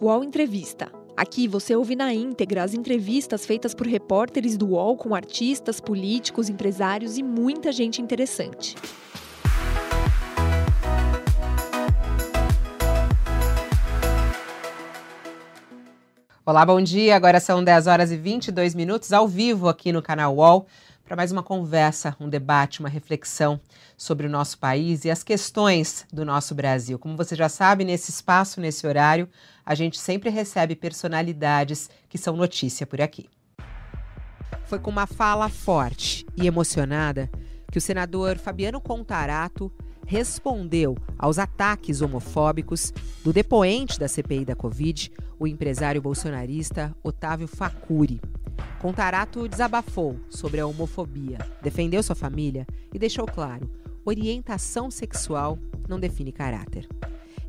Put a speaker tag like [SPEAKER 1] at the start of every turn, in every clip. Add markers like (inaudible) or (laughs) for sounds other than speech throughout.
[SPEAKER 1] UOL Entrevista. Aqui você ouve na íntegra as entrevistas feitas por repórteres do UOL com artistas, políticos, empresários e muita gente interessante.
[SPEAKER 2] Olá, bom dia. Agora são 10 horas e 22 minutos ao vivo aqui no canal UOL para mais uma conversa, um debate, uma reflexão sobre o nosso país e as questões do nosso Brasil. Como você já sabe, nesse espaço, nesse horário, a gente sempre recebe personalidades que são notícia por aqui. Foi com uma fala forte e emocionada que o senador Fabiano Contarato respondeu aos ataques homofóbicos do depoente da CPI da Covid, o empresário bolsonarista Otávio Facuri. Contarato desabafou sobre a homofobia, defendeu sua família e deixou claro: orientação sexual não define caráter.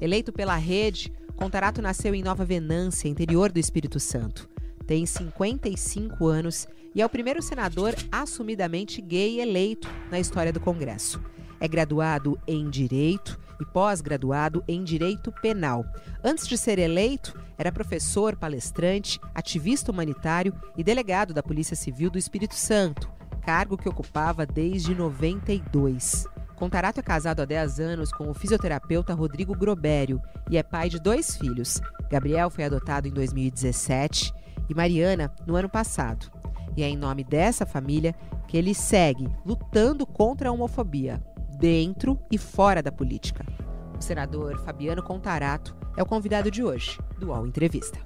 [SPEAKER 2] Eleito pela rede, Contarato nasceu em Nova Venância, interior do Espírito Santo. Tem 55 anos e é o primeiro senador assumidamente gay eleito na história do Congresso. É graduado em Direito e pós-graduado em Direito Penal. Antes de ser eleito, era professor, palestrante, ativista humanitário e delegado da Polícia Civil do Espírito Santo, cargo que ocupava desde 92. Contarato é casado há 10 anos com o fisioterapeuta Rodrigo Grobério e é pai de dois filhos. Gabriel foi adotado em 2017 e Mariana no ano passado. E é em nome dessa família que ele segue lutando contra a homofobia, dentro e fora da política. O senador Fabiano Contarato é o convidado de hoje do UOL Entrevista.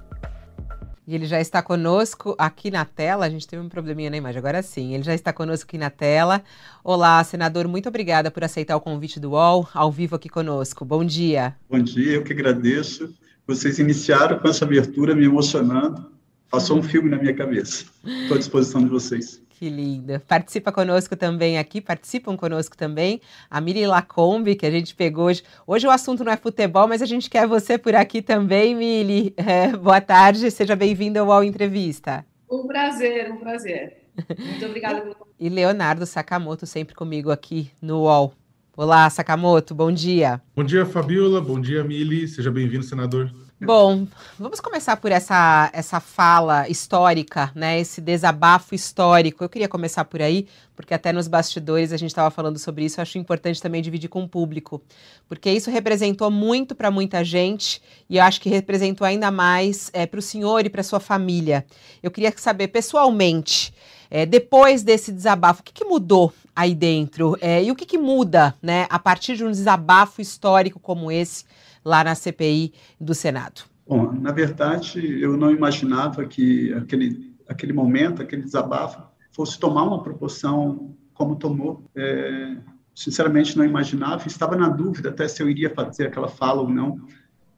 [SPEAKER 2] E ele já está conosco aqui na tela. A gente teve um probleminha na imagem, agora sim. Ele já está conosco aqui na tela. Olá, senador, muito obrigada por aceitar o convite do UOL, ao vivo aqui conosco. Bom dia.
[SPEAKER 3] Bom dia, eu que agradeço. Vocês iniciaram com essa abertura me emocionando. Passou um filme na minha cabeça. Estou à disposição de vocês.
[SPEAKER 2] Que linda. Participa conosco também aqui, participam conosco também a Miri Lacombe, que a gente pegou hoje. Hoje o assunto não é futebol, mas a gente quer você por aqui também, Mili. (laughs) É, boa tarde, seja bem-vinda ao UOL Entrevista.
[SPEAKER 4] Um prazer, um prazer. Muito obrigada pelo
[SPEAKER 2] E Leonardo Sakamoto sempre comigo aqui no UOL. Olá, Sakamoto, bom dia.
[SPEAKER 5] Bom dia, Fabiola. Bom dia, Mili. Seja bem-vindo, senador.
[SPEAKER 2] Bom, vamos começar por essa, essa fala histórica, né? Esse desabafo histórico. Eu queria começar por aí, porque até nos bastidores a gente estava falando sobre isso. Eu acho importante também dividir com o público, porque isso representou muito para muita gente e eu acho que representou ainda mais é, para o senhor e para sua família. Eu queria saber pessoalmente, é, depois desse desabafo, o que, que mudou aí dentro é, e o que, que muda, né, a partir de um desabafo histórico como esse? Lá na CPI do Senado?
[SPEAKER 3] Bom, na verdade, eu não imaginava que aquele, aquele momento, aquele desabafo, fosse tomar uma proporção como tomou. É, sinceramente, não imaginava. Estava na dúvida até se eu iria fazer aquela fala ou não,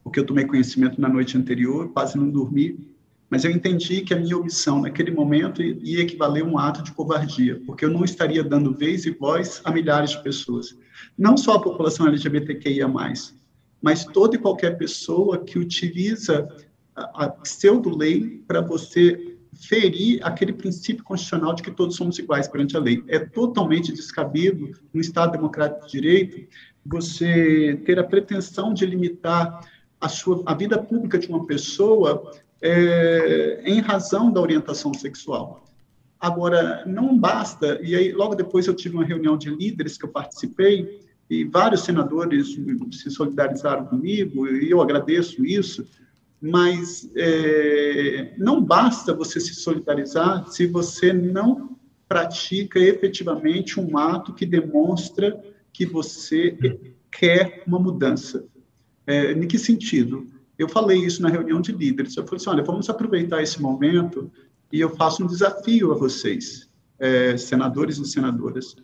[SPEAKER 3] porque eu tomei conhecimento na noite anterior, quase não dormi. Mas eu entendi que a minha omissão naquele momento ia equivaler a um ato de covardia, porque eu não estaria dando vez e voz a milhares de pessoas. Não só a população LGBTQIA, mas toda e qualquer pessoa que utiliza a, pseudo-lei para você ferir aquele princípio constitucional de que todos somos iguais perante a lei. É totalmente descabido, no Estado Democrático de Direito, você ter a pretensão de limitar a, sua, a vida pública de uma pessoa é, em razão da orientação sexual. Agora, não basta, e aí logo depois eu tive uma reunião de líderes que eu participei, e vários senadores se solidarizaram comigo, e eu agradeço isso, mas é, não basta você se solidarizar se você não pratica efetivamente um ato que demonstra que você quer uma mudança. É, em que sentido? Eu falei isso na reunião de líderes. Eu falei assim: olha, vamos aproveitar esse momento e eu faço um desafio a vocês, é, senadores e senadoras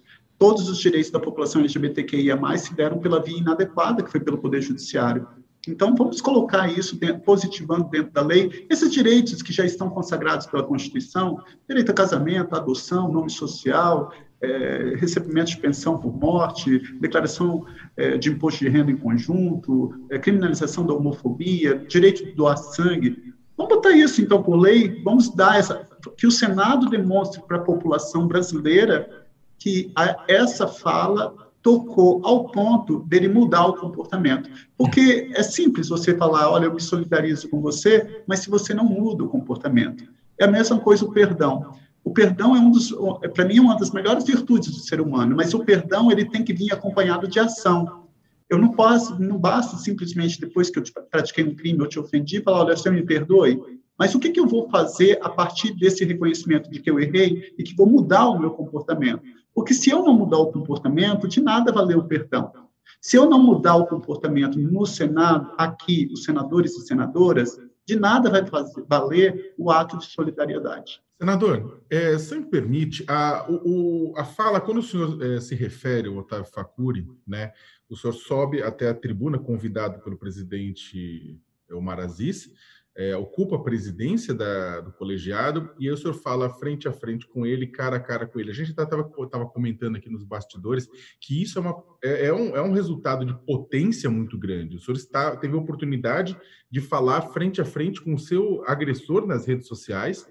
[SPEAKER 3] todos os direitos da população LGBTQIA+, se deram pela via inadequada, que foi pelo Poder Judiciário. Então, vamos colocar isso dentro, positivando dentro da lei, esses direitos que já estão consagrados pela Constituição, direito a casamento, adoção, nome social, é, recebimento de pensão por morte, declaração é, de imposto de renda em conjunto, é, criminalização da homofobia, direito de doar sangue. Vamos botar isso, então, por lei, vamos dar essa... que o Senado demonstre para a população brasileira que a, essa fala tocou ao ponto dele mudar o comportamento. Porque é simples você falar, olha, eu me solidarizo com você, mas se você não muda o comportamento. É a mesma coisa o perdão. O perdão é um dos, para mim, é uma das melhores virtudes do ser humano, mas o perdão ele tem que vir acompanhado de ação. Eu não posso, não basta simplesmente depois que eu pratiquei um crime, eu te ofendi, falar, olha, você me perdoe. Mas o que, que eu vou fazer a partir desse reconhecimento de que eu errei e que vou mudar o meu comportamento? Porque se eu não mudar o comportamento, de nada valeu o perdão. Se eu não mudar o comportamento no Senado, aqui, os senadores e senadoras, de nada vai fazer, valer o ato de solidariedade.
[SPEAKER 5] Senador, é, se me permite, a, o, a fala, quando o senhor é, se refere ao Otávio Facuri, né, o senhor sobe até a tribuna convidado pelo presidente Omar Aziz, é, ocupa a presidência da, do colegiado e o senhor fala frente a frente com ele, cara a cara com ele. A gente estava comentando aqui nos bastidores que isso é, uma, é, é, um, é um resultado de potência muito grande. O senhor está, teve a oportunidade de falar frente a frente com o seu agressor nas redes sociais,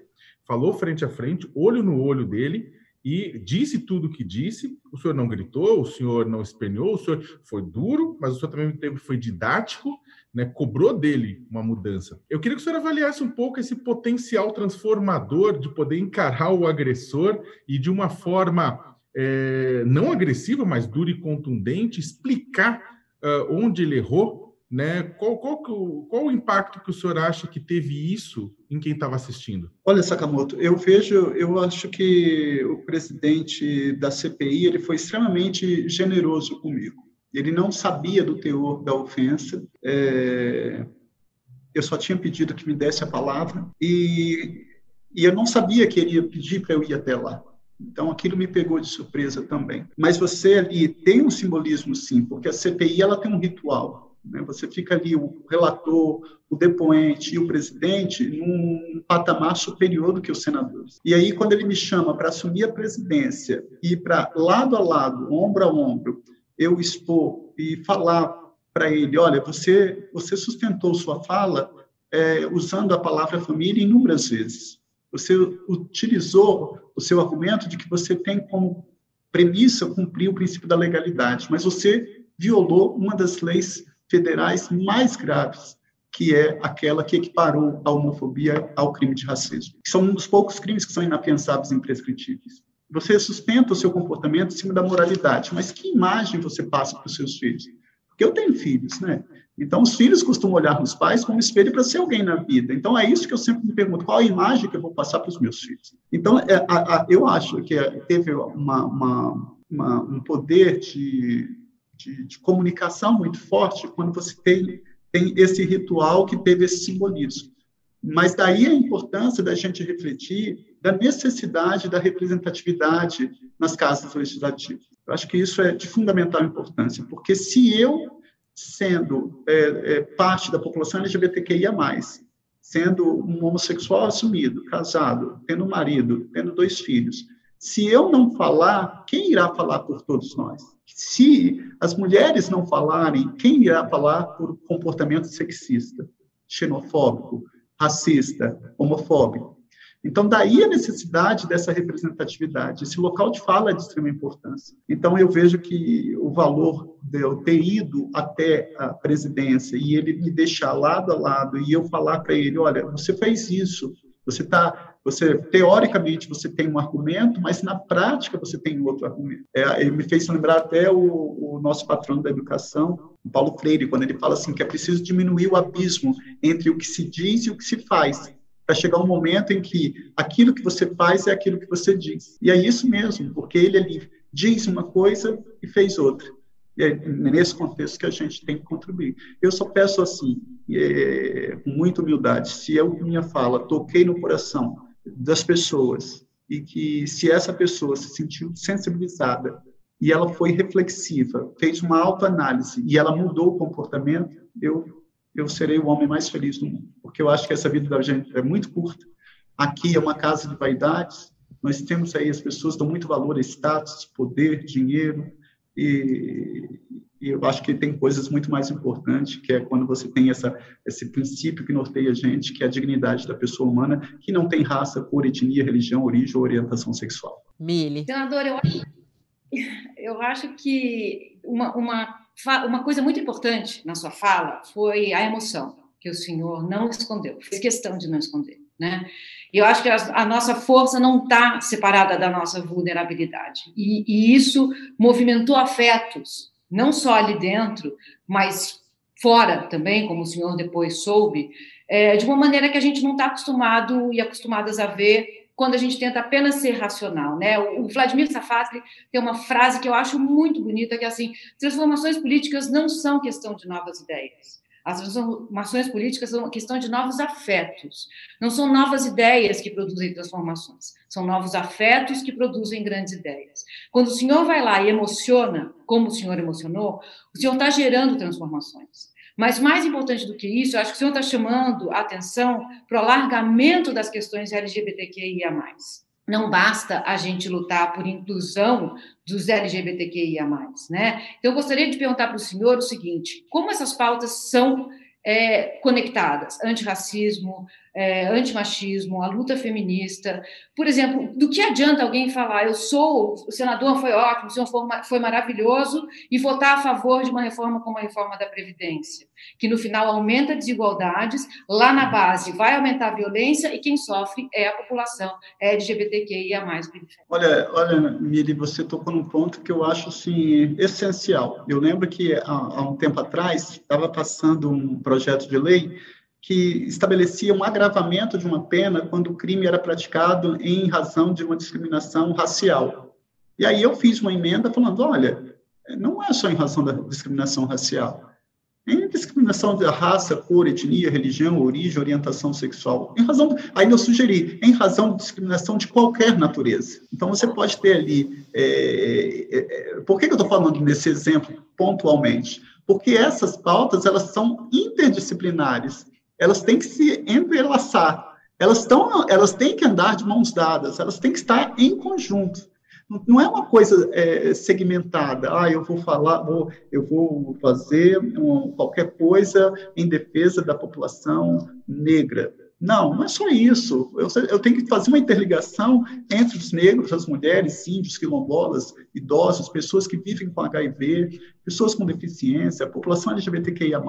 [SPEAKER 5] falou frente a frente, olho no olho dele, e disse tudo o que disse. O senhor não gritou, o senhor não esperneou, o senhor foi duro, mas o senhor também foi didático né, cobrou dele uma mudança. Eu queria que o senhor avaliasse um pouco esse potencial transformador de poder encarar o agressor e de uma forma é, não agressiva, mas dura e contundente, explicar uh, onde ele errou, né? Qual, qual, qual, o impacto que o senhor acha que teve isso em quem estava assistindo?
[SPEAKER 3] Olha, Sakamoto, eu vejo, eu acho que o presidente da CPI ele foi extremamente generoso comigo. Ele não sabia do teor da ofensa. É, eu só tinha pedido que me desse a palavra e, e eu não sabia que ele ia pedir para eu ir até lá. Então, aquilo me pegou de surpresa também. Mas você ali tem um simbolismo, sim, porque a CPI ela tem um ritual. Né? Você fica ali, o relator, o depoente e o presidente, num patamar superior do que os senadores. E aí, quando ele me chama para assumir a presidência e para lado a lado, ombro a ombro, eu expor e falar para ele, olha, você você sustentou sua fala é, usando a palavra família inúmeras vezes. Você utilizou o seu argumento de que você tem como premissa cumprir o princípio da legalidade, mas você violou uma das leis federais mais graves, que é aquela que equiparou a homofobia ao crime de racismo. São um dos poucos crimes que são inapensáveis e imprescritíveis. Você sustenta o seu comportamento em cima da moralidade, mas que imagem você passa para os seus filhos? Porque eu tenho filhos, né? Então, os filhos costumam olhar nos pais como espelho para ser alguém na vida. Então, é isso que eu sempre me pergunto: qual a imagem que eu vou passar para os meus filhos? Então, é, a, a, eu acho que teve uma, uma, uma, um poder de, de, de, comunicação muito forte quando você tem, tem esse ritual que teve esse simbolismo. Mas daí a importância da gente refletir da necessidade da representatividade nas casas legislativas. Eu acho que isso é de fundamental importância, porque se eu, sendo é, é, parte da população LGBTQIA+, sendo um homossexual assumido, casado, tendo um marido, tendo dois filhos, se eu não falar, quem irá falar por todos nós? Se as mulheres não falarem, quem irá falar por comportamento sexista, xenofóbico, racista, homofóbico. Então, daí a necessidade dessa representatividade. Esse local de fala é de extrema importância. Então, eu vejo que o valor de eu ter ido até a presidência e ele me deixar lado a lado e eu falar para ele: olha, você fez isso, você está. Você, teoricamente, você tem um argumento, mas na prática você tem outro argumento. É, ele me fez lembrar até o, o nosso patrão da educação, Paulo Freire, quando ele fala assim que é preciso diminuir o abismo entre o que se diz e o que se faz para chegar um momento em que aquilo que você faz é aquilo que você diz. E é isso mesmo, porque ele ali diz uma coisa e fez outra. E é nesse contexto que a gente tem que contribuir. Eu só peço assim, é, com muita humildade, se eu, minha fala, toquei no coração das pessoas. E que se essa pessoa se sentiu sensibilizada e ela foi reflexiva, fez uma autoanálise e ela mudou o comportamento, eu eu serei o homem mais feliz do mundo, porque eu acho que essa vida da gente é muito curta. Aqui é uma casa de vaidades, nós temos aí as pessoas dão muito valor a status, poder, dinheiro, e, e, eu acho que tem coisas muito mais importantes, que é quando você tem essa, esse princípio que norteia a gente, que é a dignidade da pessoa humana, que não tem raça, cor, etnia, religião, origem ou orientação sexual.
[SPEAKER 2] Mili.
[SPEAKER 4] Senador, eu acho, eu acho que uma, uma, uma coisa muito importante na sua fala foi a emoção, que o senhor não escondeu, fez questão de não esconder. Né? E eu acho que a, a nossa força não está separada da nossa vulnerabilidade. E, e isso movimentou afetos, não só ali dentro, mas fora também, como o senhor depois soube, é, de uma maneira que a gente não está acostumado e acostumadas a ver quando a gente tenta apenas ser racional, né? O Vladimir Safatli tem uma frase que eu acho muito bonita, que é assim: transformações políticas não são questão de novas ideias. As transformações políticas são uma questão de novos afetos. Não são novas ideias que produzem transformações, são novos afetos que produzem grandes ideias. Quando o senhor vai lá e emociona, como o senhor emocionou, o senhor está gerando transformações. Mas mais importante do que isso, eu acho que o senhor está chamando a atenção para o alargamento das questões LGBTQIA. Não basta a gente lutar por inclusão dos LGBTQIA. Né? Então, eu gostaria de perguntar para o senhor o seguinte: como essas pautas são é, conectadas? Antirracismo, é, antimachismo, a luta feminista. Por exemplo, do que adianta alguém falar, eu sou, o senador foi ótimo, o senhor foi maravilhoso, e votar a favor de uma reforma como a reforma da Previdência, que no final aumenta desigualdades, lá na base vai aumentar a violência, e quem sofre é a população é LGBTQIA+.
[SPEAKER 3] Olha, olha, Miri, você tocou num ponto que eu acho, assim, essencial. Eu lembro que, há, há um tempo atrás, estava passando um projeto de lei que estabelecia um agravamento de uma pena quando o crime era praticado em razão de uma discriminação racial. E aí eu fiz uma emenda falando, olha, não é só em razão da discriminação racial, em discriminação da raça, cor, etnia, religião, origem, orientação sexual. Em razão, aí eu sugeri, em razão de discriminação de qualquer natureza. Então você pode ter ali, é, é, é por que, que eu estou falando nesse exemplo pontualmente? Porque essas pautas elas são interdisciplinares elas têm que se entrelaçar, elas, estão, elas têm que andar de mãos dadas, elas têm que estar em conjunto. Não é uma coisa é, segmentada, ah, eu vou falar, vou, eu vou fazer um, qualquer coisa em defesa da população negra. Não, não é só isso. Eu, eu, tenho que fazer uma interligação entre os negros, as mulheres, índios, quilombolas, idosos, pessoas que vivem com HIV, pessoas com deficiência, população LGBTQIA+,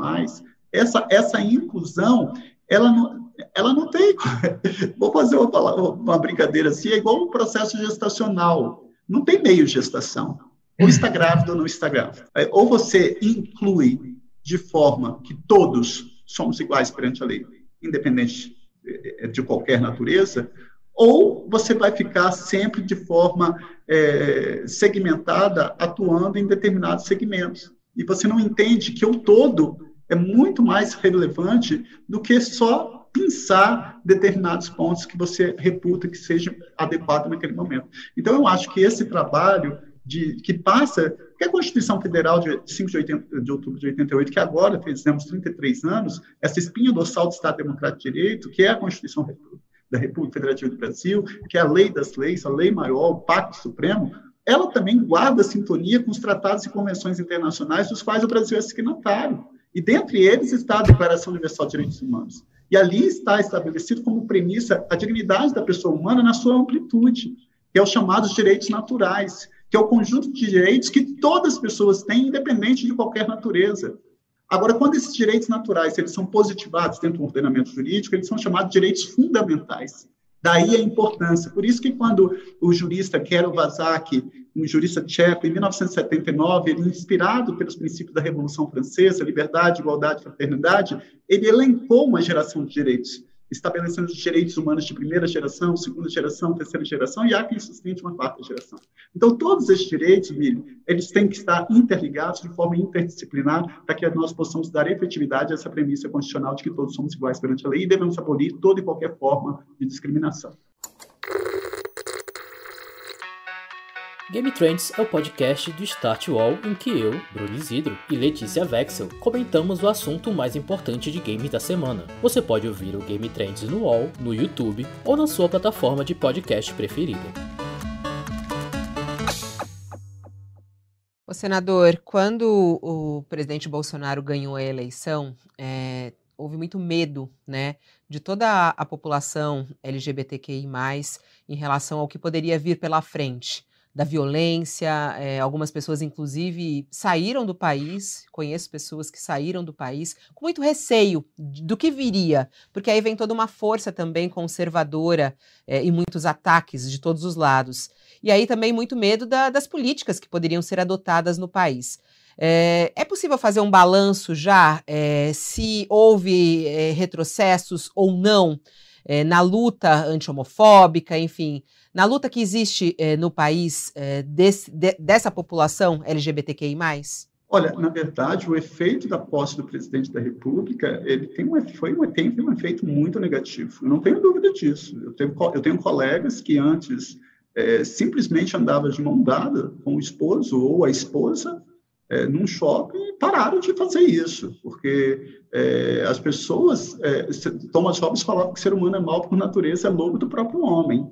[SPEAKER 3] essa, essa inclusão, ela não, ela não tem. (laughs) Vou fazer uma, uma brincadeira assim, é igual um processo gestacional. Não tem meio gestação. Ou está grávido ou não está grávido. É, ou você inclui de forma que todos somos iguais perante a lei, independente é, de qualquer natureza, ou você vai ficar sempre de forma é, segmentada, atuando em determinados segmentos. E você não entende que o todo é muito mais relevante do que só pensar determinados pontos que você reputa que sejam adequados naquele momento. Então, eu acho que esse trabalho de, que passa, que a Constituição Federal de 5 de, 80, de outubro de 88, que agora fizemos 33 anos, essa espinha dorsal do Estado Democrático de Direito, que é a Constituição da República Federativa do Brasil, que é a lei das leis, a lei maior, o Pacto Supremo, ela também guarda sintonia com os tratados e convenções internacionais dos quais o Brasil é signatário. E dentre eles está a Declaração Universal de Direitos Humanos. E ali está estabelecido como premissa a dignidade da pessoa humana na sua amplitude, que é os chamados direitos naturais, que é o conjunto de direitos que todas as pessoas têm, independente de qualquer natureza. Agora, quando esses direitos naturais eles são positivados dentro do ordenamento jurídico, eles são chamados de direitos fundamentais. Daí a importância. Por isso que quando o jurista Kero Vazak, um jurista tcheco, em 1979, ele inspirado pelos princípios da Revolução Francesa, liberdade, igualdade, fraternidade, ele elencou uma geração de direitos estabelecendo os direitos humanos de primeira geração, segunda geração, terceira geração, e há quem sustente uma quarta geração. Então, todos esses direitos, Mili, eles têm que estar interligados de forma interdisciplinar para que nós possamos dar efetividade a essa premissa constitucional de que todos somos iguais perante a lei e devemos abolir toda e qualquer forma de discriminação.
[SPEAKER 6] Game Trends é o podcast do Start Wall em que eu, Bruno Isidro e Letícia Vexel comentamos o assunto mais importante de games da semana. Você pode ouvir o Game Trends no Wall, no YouTube ou na sua plataforma de podcast preferida.
[SPEAKER 2] O senador, quando o presidente Bolsonaro ganhou a eleição, é, houve muito medo, né, de toda a população LGBTQI+, em relação ao que poderia vir pela frente da violência. É, algumas pessoas, inclusive, saíram do país. Conheço pessoas que saíram do país com muito receio do que viria, porque aí vem toda uma força também conservadora é, e muitos ataques de todos os lados. E aí também muito medo da, das políticas que poderiam ser adotadas no país. É, é, possível fazer um balanço já é, se houve é, retrocessos ou não é, na luta anti-homofóbica, enfim, na luta que existe é, no país é, desse, de, dessa população LGBTQI+.
[SPEAKER 3] Olha, na verdade, o efeito da posse do presidente da República, ele tem um, foi um, tem um efeito muito negativo. Eu não tenho dúvida disso. Eu tenho, eu tenho colegas que antes é, simplesmente andavam de mão dada com o esposo ou a esposa é, num shopping pararam de fazer isso, porque é, as pessoas, é, Thomas Hobbes falava que o ser humano é mau por natureza, é lobo do próprio homem.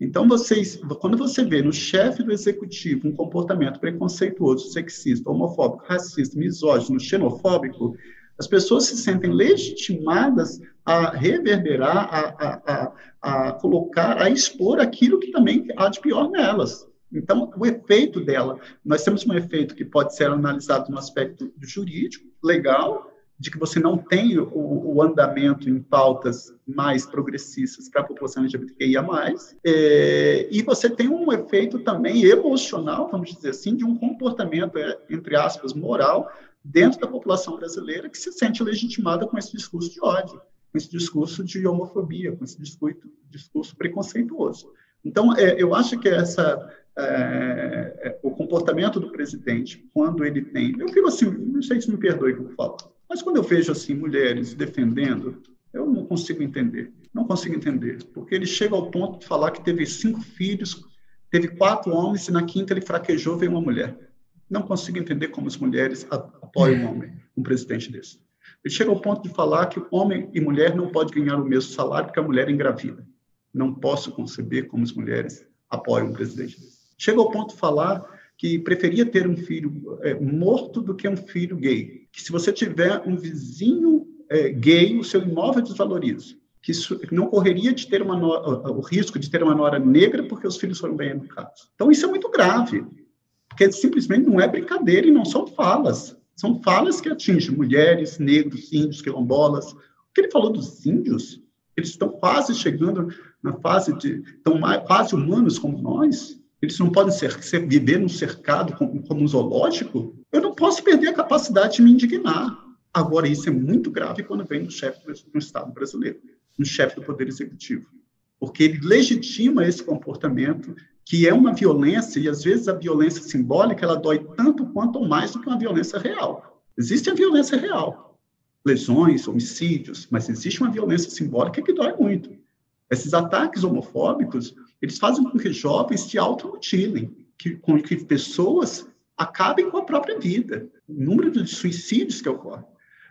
[SPEAKER 3] Então, vocês, quando você vê no chefe do executivo um comportamento preconceituoso, sexista, homofóbico, racista, misógino, xenofóbico, as pessoas se sentem legitimadas a reverberar, a, a, a, a colocar, a expor aquilo que também há de pior nelas. Então, o efeito dela, nós temos um efeito que pode ser analisado no aspecto jurídico, legal, de que você não tem o, o andamento em pautas mais progressistas para a população LGBTQIA+, é, e você tem um efeito também emocional, vamos dizer assim, de um comportamento, é, entre aspas, moral, dentro da população brasileira que se sente legitimada com esse discurso de ódio, com esse discurso de homofobia, com esse discurso, discurso preconceituoso. Então, é, eu acho que essa é, é, o comportamento do presidente, quando ele tem. Eu fico assim, não sei se me perdoe que eu falo, mas quando eu vejo assim mulheres defendendo, eu não consigo entender. Não consigo entender, porque ele chega ao ponto de falar que teve cinco filhos, teve quatro homens e na quinta ele fraquejou veio uma mulher. Não consigo entender como as mulheres apoiam um homem, um presidente desse. Ele chega ao ponto de falar que homem e mulher não podem ganhar o mesmo salário porque a mulher é engravida. Não posso conceber como as mulheres apoiam um presidente desse. Chega ao ponto de falar que preferia ter um filho é, morto do que um filho gay. Que se você tiver um vizinho é, gay, o seu imóvel desvaloriza. Que isso não correria de ter uma nora, o risco de ter uma nora negra porque os filhos foram bem educados. Então isso é muito grave, porque simplesmente não é brincadeira e não são falas. São falas que atingem mulheres, negros, índios, quilombolas. O que ele falou dos índios, eles estão quase chegando na fase de estão quase humanos como nós eles não podem ser, ser, viver num cercado como, como um zoológico, eu não posso perder a capacidade de me indignar. Agora, isso é muito grave quando vem do chefe do, do Estado brasileiro, do chefe do Poder Executivo, porque ele legitima esse comportamento que é uma violência, e às vezes a violência simbólica ela dói tanto quanto ou mais do que uma violência real. Existe a violência real, lesões, homicídios, mas existe uma violência simbólica que dói muito. Esses ataques homofóbicos, eles fazem com que jovens se automutilem, que, com que pessoas acabem com a própria vida. O número de suicídios que ocorre.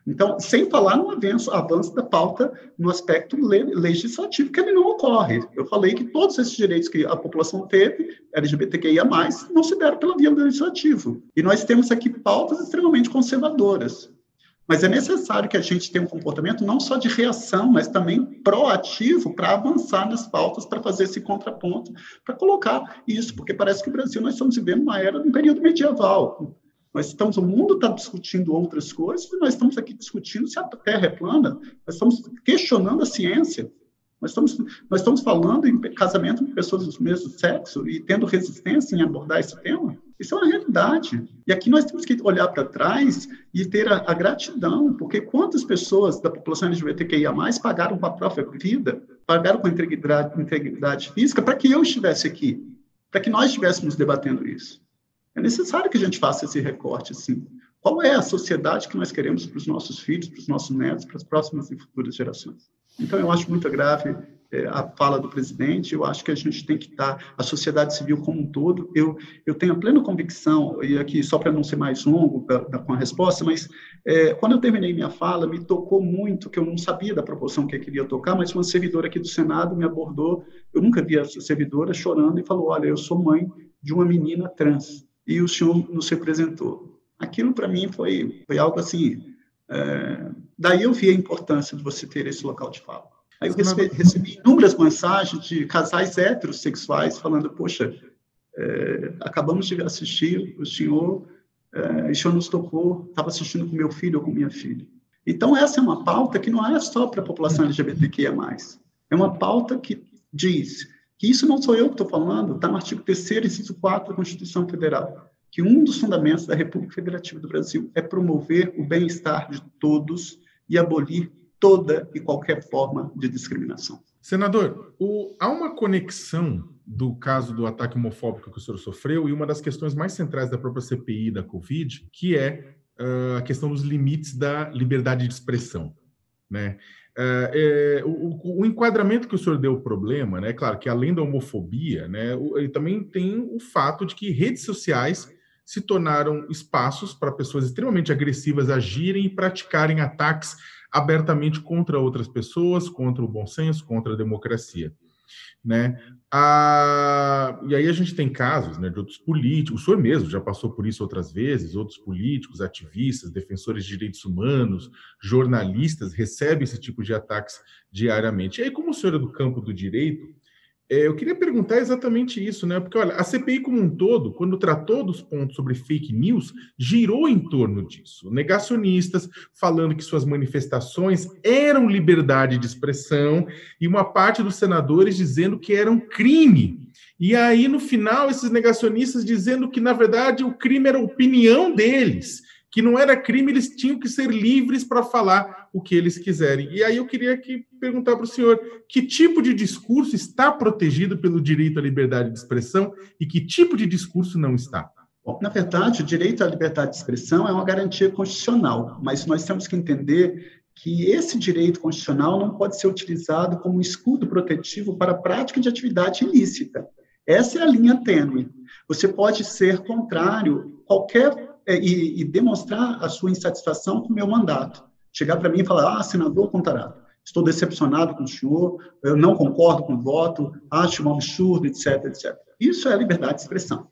[SPEAKER 3] Então, sem falar no avanço, avanço da pauta no aspecto legislativo, que ele não ocorre. Eu falei que todos esses direitos que a população teve, LGBTQIA+, não se deram pela via legislativa. E nós temos aqui pautas extremamente conservadoras. Mas é necessário que a gente tenha um comportamento não só de reação, mas também proativo para avançar nas pautas, para fazer esse contraponto, para colocar isso, porque parece que o Brasil nós estamos vivendo uma era de um período medieval. Nós estamos, o mundo está discutindo outras coisas, e nós estamos aqui discutindo se a Terra é plana, nós estamos questionando a ciência. Nós estamos, nós estamos falando em casamento com pessoas do mesmo sexo e tendo resistência em abordar esse tema. Isso é uma realidade. E aqui nós temos que olhar para trás e ter a, a, gratidão, porque quantas pessoas da população LGBTQIA+, pagaram com a própria vida, pagaram com a integridade, integridade física para que eu estivesse aqui, para que nós estivéssemos debatendo isso. É necessário que a gente faça esse recorte, sim. Qual é a sociedade que nós queremos para os nossos filhos, para os nossos netos, para as próximas e futuras gerações? Então, eu acho muito grave a fala do presidente, eu acho que a gente tem que estar, a sociedade civil como um todo, eu, eu tenho a plena convicção, e aqui só para não ser mais longo da, da, com a resposta, mas é, quando eu terminei minha fala, me tocou muito, que eu não sabia da proporção que eu queria tocar, mas uma servidora aqui do Senado me abordou, eu nunca vi essa servidora chorando e falou, olha, eu sou mãe de uma menina trans, e o senhor nos representou. Aquilo para mim foi, foi algo assim, é, daí eu vi a importância de você ter esse local de fala. Aí eu recebi, recebi inúmeras mensagens de casais heterossexuais falando, poxa, É, acabamos de assistir, o senhor, é, o senhor nos tocou, estava assistindo com meu filho ou com minha filha. Então, essa é uma pauta que não é só para a população LGBTQIA+. É uma pauta que diz que isso não sou eu que estou falando, está no artigo 3 inciso 4 da Constituição Federal, que um dos fundamentos da República Federativa do Brasil é promover o bem-estar de todos e abolir toda e qualquer forma de discriminação.
[SPEAKER 5] Senador, o, há uma conexão do caso do ataque homofóbico que o senhor sofreu e uma das questões mais centrais da própria CPI da Covid, que é uh, a questão dos limites da liberdade de expressão. Né? Uh, é, o, o, enquadramento que o senhor deu o problema, né? Claro que além da homofobia, né, ele também tem o fato de que redes sociais se tornaram espaços para pessoas extremamente agressivas agirem e praticarem ataques abertamente contra outras pessoas, contra o bom senso, contra a democracia. Né? Ah, e aí a gente tem casos né, de outros políticos, o senhor mesmo já passou por isso outras vezes, outros políticos, ativistas, defensores de direitos humanos, jornalistas recebem esse tipo de ataques diariamente. E aí, como o senhor é do campo do direito, eu queria perguntar exatamente isso, né? Porque, olha, a CPI como um todo, quando tratou dos pontos sobre fake news, girou em torno disso. Negacionistas falando que suas manifestações eram liberdade de expressão e uma parte dos senadores dizendo que eram crime. E aí, no final, esses negacionistas dizendo que, na verdade, o crime era opinião deles que não era crime, eles tinham que ser livres para falar o que eles quiserem. E aí eu queria que perguntar para o senhor que tipo de discurso está protegido pelo direito à liberdade de expressão e que tipo de discurso não está?
[SPEAKER 3] Bom, na verdade, o direito à liberdade de expressão é uma garantia constitucional, mas nós temos que entender que esse direito constitucional não pode ser utilizado como escudo protetivo para a prática de atividade ilícita. Essa é a linha tênue. Você pode ser contrário qualquer e, e, demonstrar a sua insatisfação com o meu mandato. Chegar para mim e falar, ah, senador Contarato, estou decepcionado com o senhor, eu não concordo com o voto, acho um absurdo, etc, etc. Isso é liberdade de expressão.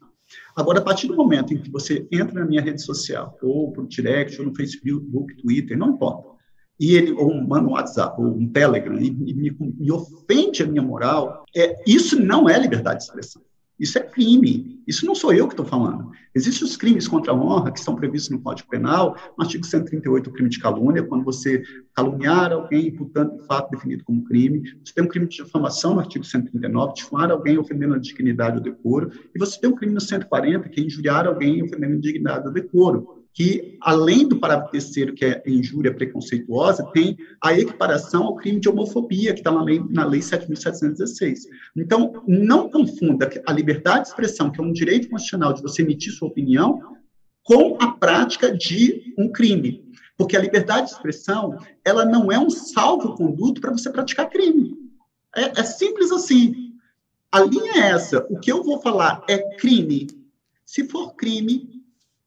[SPEAKER 3] Agora, a partir do momento em que você entra na minha rede social, ou por direct, ou no Facebook, Twitter, não importa, e ele, ou manda um WhatsApp, ou um Telegram, e me, me, ofende a minha moral, é, isso não é liberdade de expressão. Isso é crime. Isso não sou eu que estou falando. Existem os crimes contra a honra que estão previstos no Código Penal, no artigo 138, o crime de calúnia, quando você caluniar alguém portanto, um fato definido como crime. Você tem um crime de difamação no artigo 139, difamar alguém ofendendo a dignidade ou decoro. E você tem um crime no 140, que é injuriar alguém ofendendo a dignidade ou decoro que, além do parágrafo terceiro, que é injúria preconceituosa, tem a equiparação ao crime de homofobia, que está na lei, na lei 7.716. Então, não confunda a liberdade de expressão, que é um direito constitucional de você emitir sua opinião, com a prática de um crime. Porque a liberdade de expressão, ela não é um salvo-conduto para você praticar crime. É, é simples assim. A linha é essa. O que eu vou falar é crime. Se for crime,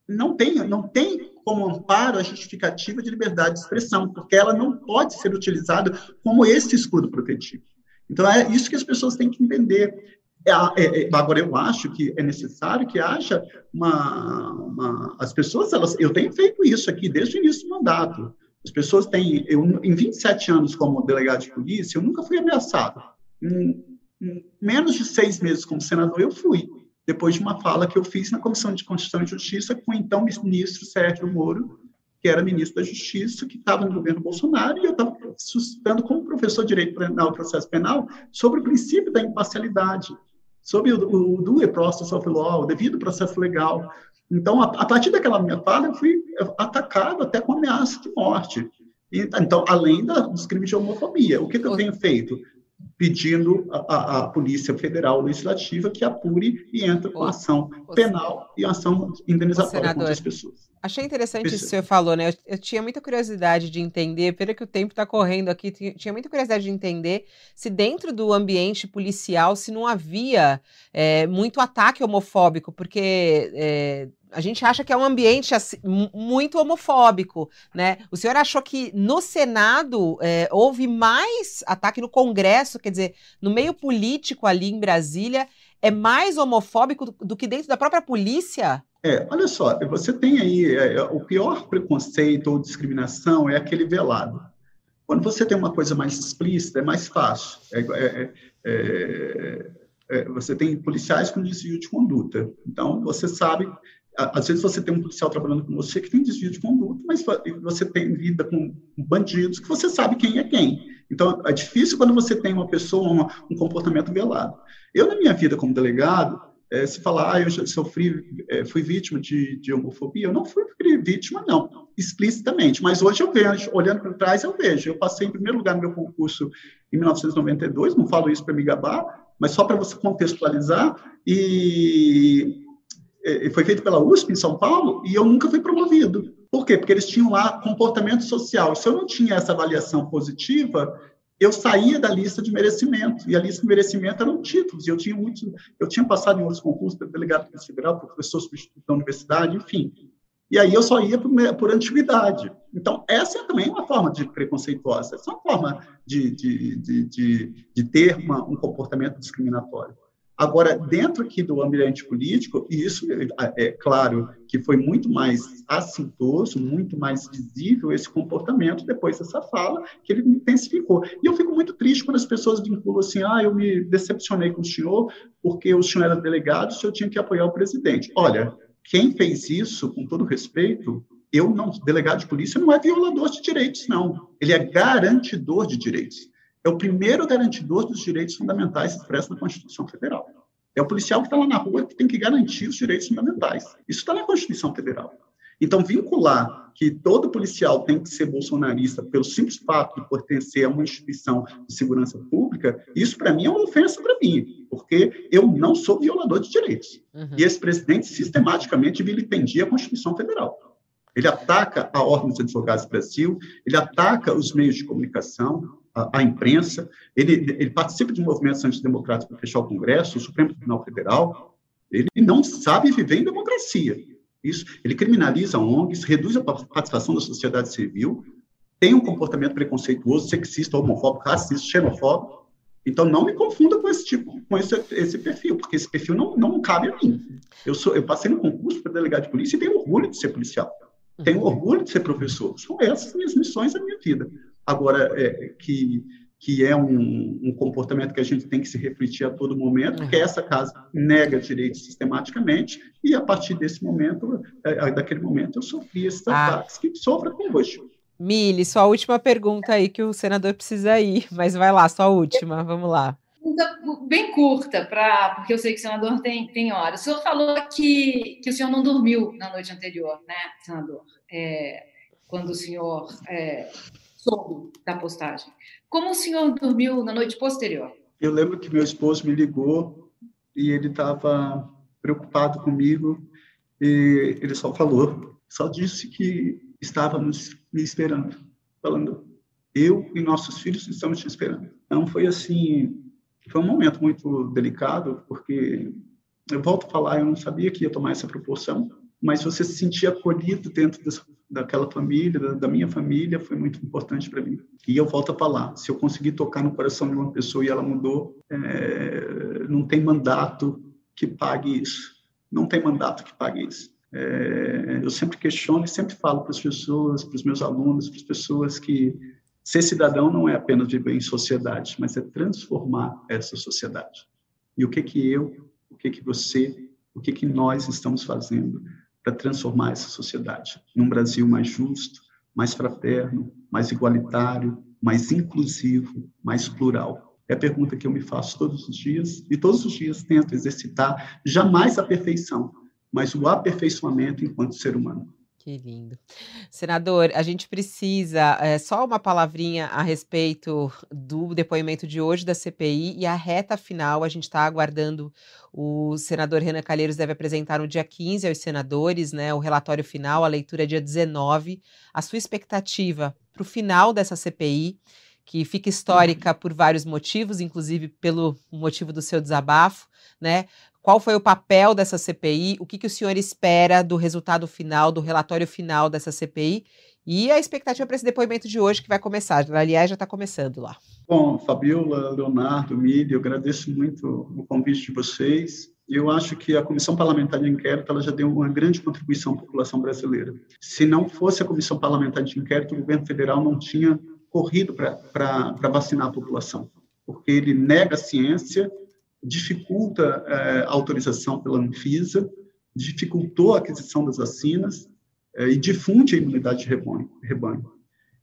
[SPEAKER 3] não tem, não tem como amparo a justificativa de liberdade de expressão, porque ela não pode ser utilizada como esse escudo protetivo. Então, é isso que as pessoas têm que entender. É, é, é, agora, eu acho que é necessário que haja uma, uma, As pessoas, elas, eu tenho feito isso aqui desde o início do mandato. As pessoas têm. Eu, em 27 anos como delegado de polícia, eu nunca fui ameaçado. Em, em menos de seis meses como senador, eu fui depois de uma fala que eu fiz na Comissão de Constituição e Justiça com o então ministro Sérgio Moro, que era ministro da Justiça, que estava no governo Bolsonaro, e eu estava suscitando como professor de Direito Penal e Processo Penal sobre o princípio da imparcialidade, sobre o, o due process of law, o devido processo legal. Então, a, a partir daquela minha fala, eu fui atacado até com ameaça de morte. E, então, além da, dos crimes de homofobia, o que, que eu tenho feito? Pedindo à Polícia Federal Legislativa que apure e entre com ação penal e ação indenizatória contra as pessoas.
[SPEAKER 2] Achei interessante isso que o senhor falou, né? Eu, eu, tinha muita curiosidade de entender, pelo que o tempo está correndo aqui, tinha muita curiosidade de entender se dentro do ambiente policial se não havia é, muito ataque homofóbico, porque é, a gente acha que é um ambiente assim, muito homofóbico, né? O senhor achou que no Senado é, houve mais ataque no Congresso, quer dizer, no meio político ali em Brasília, é mais homofóbico do, do que dentro da própria polícia?
[SPEAKER 3] É, olha só, você tem aí é, é, o pior preconceito ou discriminação é aquele velado. Quando você tem uma coisa mais explícita, é mais fácil. É, é, é você tem policiais com desvio de conduta. Então, você sabe, às vezes você tem um policial trabalhando com você que tem desvio de conduta, mas você tem lida com bandidos que você sabe quem é quem. Então, é difícil quando você tem uma pessoa, uma, um comportamento velado. Eu, na minha vida como delegado, é, se falar, ah, eu sofri, é, fui vítima de, de homofobia, eu não fui vítima, não, explicitamente. Mas hoje eu vejo, olhando para trás, eu vejo. Eu passei em primeiro lugar no meu concurso em 1992, não falo isso para me gabar, mas só para você contextualizar, e foi feito pela USP em São Paulo, e eu nunca fui promovido. Por quê? Porque eles tinham lá comportamento social. Se eu não tinha essa avaliação positiva, eu saía da lista de merecimento, e a lista de merecimento eram títulos, e eu tinha muito, eu tinha passado em outros concursos, para delegado federal, professor substituto da universidade, enfim. E aí eu só ia por, por antiguidade. Então, essa é também uma forma de preconceituosa, essa é uma forma de, de, de, de, de ter uma, um comportamento discriminatório. Agora, dentro aqui do ambiente político, isso é, é claro que foi muito mais assintoso, muito mais visível esse comportamento depois dessa fala, que ele intensificou. E eu fico muito triste quando as pessoas vinculam assim: ah, eu me decepcionei com o senhor porque o senhor era delegado, o senhor tinha que apoiar o presidente. Olha, quem fez isso, com todo respeito, eu não, delegado de polícia não é violador de direitos, não. Ele é garantidor de direitos. É o primeiro garantidor dos direitos fundamentais expressos na Constituição Federal. É o policial que está lá na rua que tem que garantir os direitos fundamentais. Isso está na Constituição Federal. Então, vincular que todo policial tem que ser bolsonarista pelo simples fato de pertencer a uma instituição de segurança pública, isso para mim é uma ofensa para mim, porque eu não sou violador de direitos. Uhum. E esse presidente sistematicamente vilipendia a Constituição Federal. Ele ataca a Ordem dos Advogados do Brasil, ele ataca os meios de comunicação, a, imprensa, ele, ele, participa de movimentos antidemocráticos para fechar o Congresso, o Supremo Tribunal Federal. Ele não sabe viver em democracia isso, ele criminaliza ONGs, reduz a participação da sociedade civil, tem um comportamento preconceituoso, sexista, homofóbico, racista, xenofóbico. Então, não me confunda com esse tipo, com esse, esse perfil, porque esse perfil não, não cabe a mim. Eu, sou, eu passei no concurso para delegado de polícia e tenho orgulho de ser policial. Tenho orgulho de ser professor. São essas minhas missões da minha vida. Agora, é, que que é um, um, comportamento que a gente tem que se refletir a todo momento, porque essa casa nega direitos sistematicamente, e a partir desse momento, é, é, daquele momento, eu sofri esses ah. ataques que sofra com hoje.
[SPEAKER 2] Mili, sua última pergunta aí que o senador precisa ir, (laughs) mas vai lá, sua última, vamos lá.
[SPEAKER 4] Bem curta, pra, porque eu sei que o senador tem, tem horas. O senhor falou que, que o senhor não dormiu na noite anterior, né, senador? É, quando o senhor é, soube da postagem. Como o senhor dormiu na noite posterior?
[SPEAKER 3] Eu lembro que meu esposo me ligou e ele estava preocupado comigo e ele só falou, só disse que estávamos me esperando, falando, eu e nossos filhos estamos te esperando. Então foi assim, foi um momento muito delicado, porque eu volto a falar, eu não sabia que ia tomar essa proporção, mas você se sentir acolhido dentro dessa, daquela família, da, da, minha família, foi muito importante para mim. E eu volto a falar, se eu conseguir tocar no coração de uma pessoa e ela mudou, é, não tem mandato que pague isso. Não tem mandato que pague isso. É, eu sempre questiono e sempre falo para as pessoas, para os meus alunos, para as pessoas que ser cidadão não é apenas viver em sociedade, mas é transformar essa sociedade. E o que que eu, o que que você, o que que nós estamos fazendo para transformar essa sociedade num Brasil mais justo, mais fraterno, mais igualitário, mais inclusivo, mais plural? É a pergunta que eu me faço todos os dias e todos os dias tento exercitar, jamais a perfeição, mas o aperfeiçoamento enquanto ser humano.
[SPEAKER 2] Que lindo. Senador, a gente precisa é, só uma palavrinha a respeito do depoimento de hoje da CPI e a reta final. A gente está aguardando o senador Renan Calheiros deve apresentar no dia 15 aos senadores, né? O relatório final, a leitura é dia 19. A sua expectativa para o final dessa CPI, que fica histórica por vários motivos, inclusive pelo motivo do seu desabafo, né? Qual foi o papel dessa CPI? O que, que o senhor espera do resultado final, do relatório final dessa CPI? E a expectativa para esse depoimento de hoje que vai começar. Aliás, já está começando lá.
[SPEAKER 3] Bom, Fabiola, Leonardo, Mídia, eu agradeço muito o convite de vocês. Eu acho que a Comissão Parlamentar de Inquérito ela já deu uma grande contribuição à população brasileira. Se não fosse a Comissão Parlamentar de Inquérito, o governo federal não tinha corrido para vacinar a população, porque ele nega a ciência, dificulta é, a autorização pela Anvisa, dificultou a aquisição das vacinas é, e difunde a imunidade de rebanho. rebanho.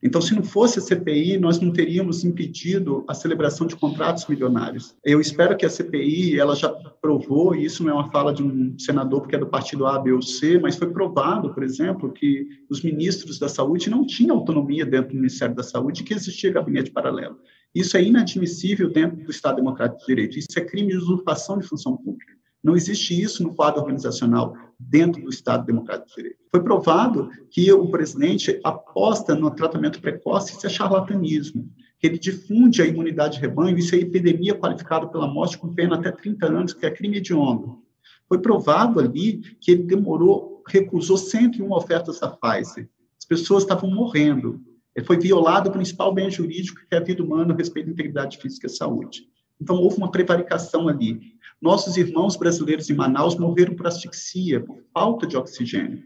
[SPEAKER 3] Então, se não fosse a CPI, nós não teríamos impedido a celebração de contratos milionários. Eu espero que a CPI, ela já provou, e isso não é uma fala de um senador porque é do partido A, B ou C, mas foi provado, por exemplo, que os ministros da saúde não tinham autonomia dentro do Ministério da Saúde, que existia gabinete paralelo. Isso é inadmissível dentro do Estado Democrático de Direito. Isso é crime de usurpação de função pública. Não existe isso no quadro organizacional dentro do Estado Democrático de Direito. Foi provado que o presidente aposta no tratamento precoce, isso é charlatanismo, que ele difunde a imunidade de rebanho, isso é epidemia qualificada pela morte com pena até 30 anos, que é crime hediondo. Foi provado ali que ele demorou, recusou 101 ofertas da Pfizer. As pessoas estavam morrendo. Foi violado o principal bem jurídico, que é a vida humana, respeito à integridade física e saúde. Então, houve uma prevaricação ali. Nossos irmãos brasileiros em Manaus morreram por asfixia, por falta de oxigênio.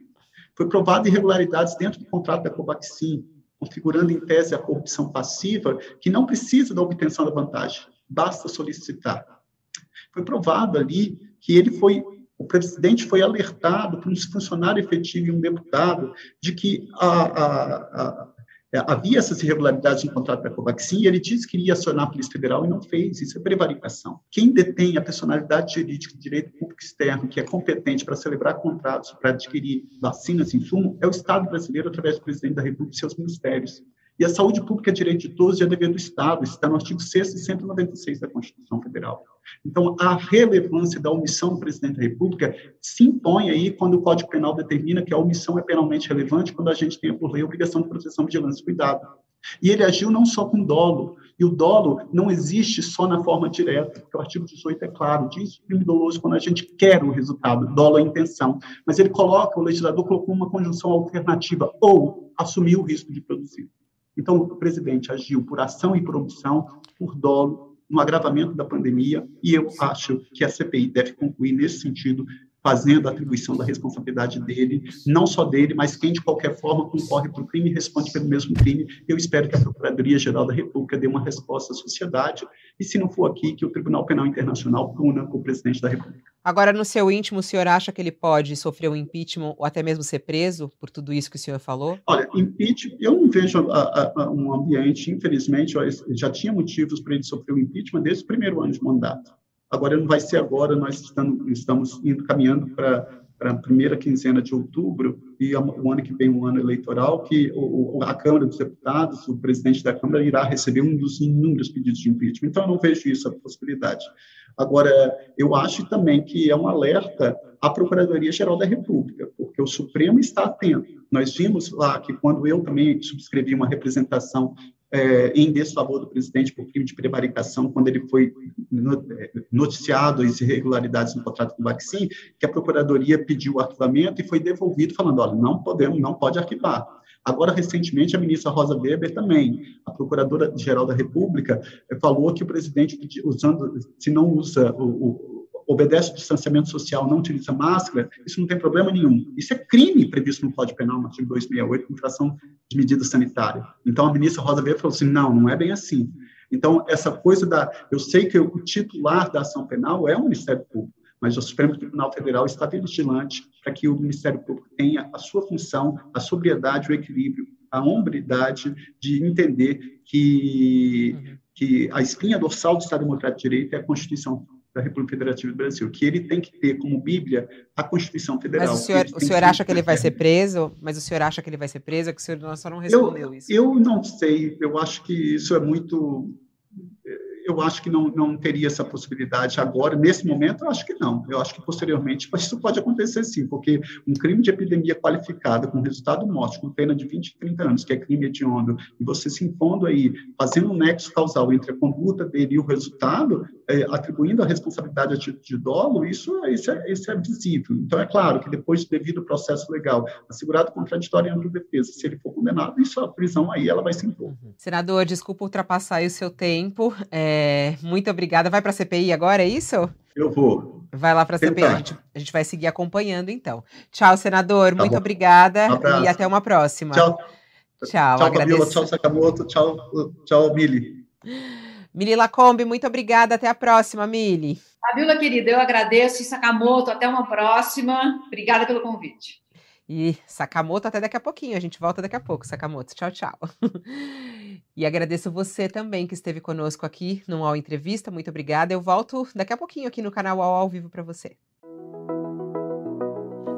[SPEAKER 3] Foi provado irregularidades dentro do contrato da Covaxin, configurando em tese a corrupção passiva, que não precisa da obtenção da vantagem, basta solicitar. Foi provado ali que ele foi o presidente foi alertado por um funcionário efetivo e um deputado de que a, a, havia essas irregularidades no contrato da Covaxin e ele disse que iria acionar a Polícia Federal e não fez. Isso é prevaricação. Quem detém a personalidade jurídica de direito público externo, que é competente para celebrar contratos, para adquirir vacinas e insumo, é o Estado brasileiro, através do presidente da República e seus ministérios. E a saúde pública é direito de todos e é dever do Estado. Está no artigo 6 e 196 da Constituição Federal. Então, a relevância da omissão do presidente da República se impõe aí quando o Código Penal determina que a omissão é penalmente relevante quando a gente tem, por lei, a obrigação de proteção, vigilância e cuidado. E ele agiu não só com dolo, e o dolo não existe só na forma direta, porque o artigo 18 é claro, diz crime doloso quando a gente quer o resultado, dolo é intenção. Mas ele coloca, o legislador colocou uma conjunção alternativa, ou assumir o risco de produzir. Então, o presidente agiu por ação e por omissão, por dolo, no agravamento da pandemia, e eu acho que a CPI deve concluir nesse sentido, fazendo a atribuição da responsabilidade dele, não só dele, mas quem de qualquer forma concorre para o crime e responde pelo mesmo crime. Eu espero que a Procuradoria-Geral da República dê uma resposta à sociedade, e se não for aqui, que o Tribunal Penal Internacional puna o presidente da República.
[SPEAKER 2] Agora, no seu íntimo, o senhor acha que ele pode sofrer um impeachment ou até mesmo ser preso por tudo isso que o senhor falou?
[SPEAKER 3] Olha, impeachment, eu não vejo a, a, um ambiente, infelizmente, já tinha motivos para ele sofrer o um impeachment desde o primeiro ano de mandato. Agora, não vai ser agora, nós estamos, estamos indo caminhando para para a primeira quinzena de outubro, e o ano que vem, um ano eleitoral, que o, a Câmara dos Deputados, o presidente da Câmara, irá receber um dos inúmeros pedidos de impeachment. Então, eu não vejo isso, a possibilidade. Agora, eu acho também que é um alerta à Procuradoria-Geral da República, porque o Supremo está atento. Nós vimos lá que, quando eu também subscrevi uma representação é, em desfavor do presidente por crime de prevaricação, quando ele foi é, noticiado as irregularidades no contrato com o Vaccin, que a Procuradoria pediu o arquivamento e foi devolvido, falando, olha, não podemos, não pode arquivar. Agora, recentemente, a ministra Rosa Weber também, a Procuradora-Geral da República, é, falou que o presidente, usando, se não usa o, o obedece ao distanciamento social, não utiliza máscara, isso não tem problema nenhum. Isso é crime previsto no Código Penal, no artigo 268, infração de medida sanitária. Então, a ministra Rosa Weber falou assim, não, não é bem assim. Então, essa coisa da... Eu sei que o titular da ação penal é o Ministério Público, mas o Supremo Tribunal Federal está vigilante para que o Ministério Público tenha a sua função, a sobriedade, o equilíbrio, a hombridade de entender que, que a espinha dorsal do Estado Democrático de Direito é a Constituição da República Federativa do Brasil, que ele tem que ter como Bíblia a Constituição Federal.
[SPEAKER 2] Mas o senhor, o senhor acha que ele vai ser preso? Mas o senhor acha que ele vai ser preso? É que o senhor só não respondeu
[SPEAKER 3] eu,
[SPEAKER 2] isso.
[SPEAKER 3] Eu não sei, eu acho que isso é muito eu acho que não, não teria essa possibilidade agora, nesse momento, eu acho que não. Eu acho que posteriormente (laughs) isso pode acontecer sim, porque um crime de epidemia qualificado com resultado morte, com pena de 20, 30 anos, que é crime hediondo, e você se impondo aí, fazendo um nexo causal entre a conduta dele e o resultado, é, atribuindo a responsabilidade a título de dolo, isso, isso, é, isso é visível. Então, é claro que depois, devido ao processo legal, assegurado contraditório e ampla defesa, se ele for condenado, isso a prisão aí, ela vai se impor.
[SPEAKER 2] Senador, desculpa ultrapassar o seu tempo. É... É, muito obrigada. Vai para a CPI agora, é isso?
[SPEAKER 3] Eu vou.
[SPEAKER 2] Vai lá para a CPI. A gente, a gente, vai seguir acompanhando, então. Tchau, senador. Tá muito bom. obrigada um e até uma próxima.
[SPEAKER 3] Tchau.
[SPEAKER 2] Tchau,
[SPEAKER 3] tchau agradeço. Fabiola, tchau, Sakamoto. Tchau, tchau, Mili.
[SPEAKER 2] Mili Lacombe, muito obrigada. Até a próxima, Mili.
[SPEAKER 4] Fabiola, querida, eu agradeço. Sakamoto, até uma próxima. Obrigada pelo convite.
[SPEAKER 2] E Sakamoto, até daqui a pouquinho. A gente volta daqui a pouco, Sakamoto. Tchau, tchau. (laughs) E agradeço você também que esteve conosco aqui no UOL Entrevista. Muito obrigada. Eu volto daqui a pouquinho aqui no canal UOL ao vivo para você.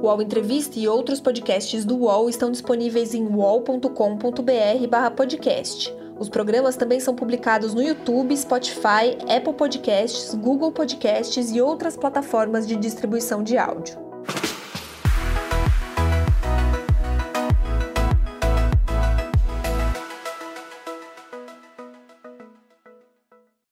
[SPEAKER 1] O UOL Entrevista e outros podcasts do UOL estão disponíveis em uol.com.br/podcast. Os programas também são publicados no YouTube, Spotify, Apple Podcasts, Google Podcasts e outras plataformas de distribuição de áudio.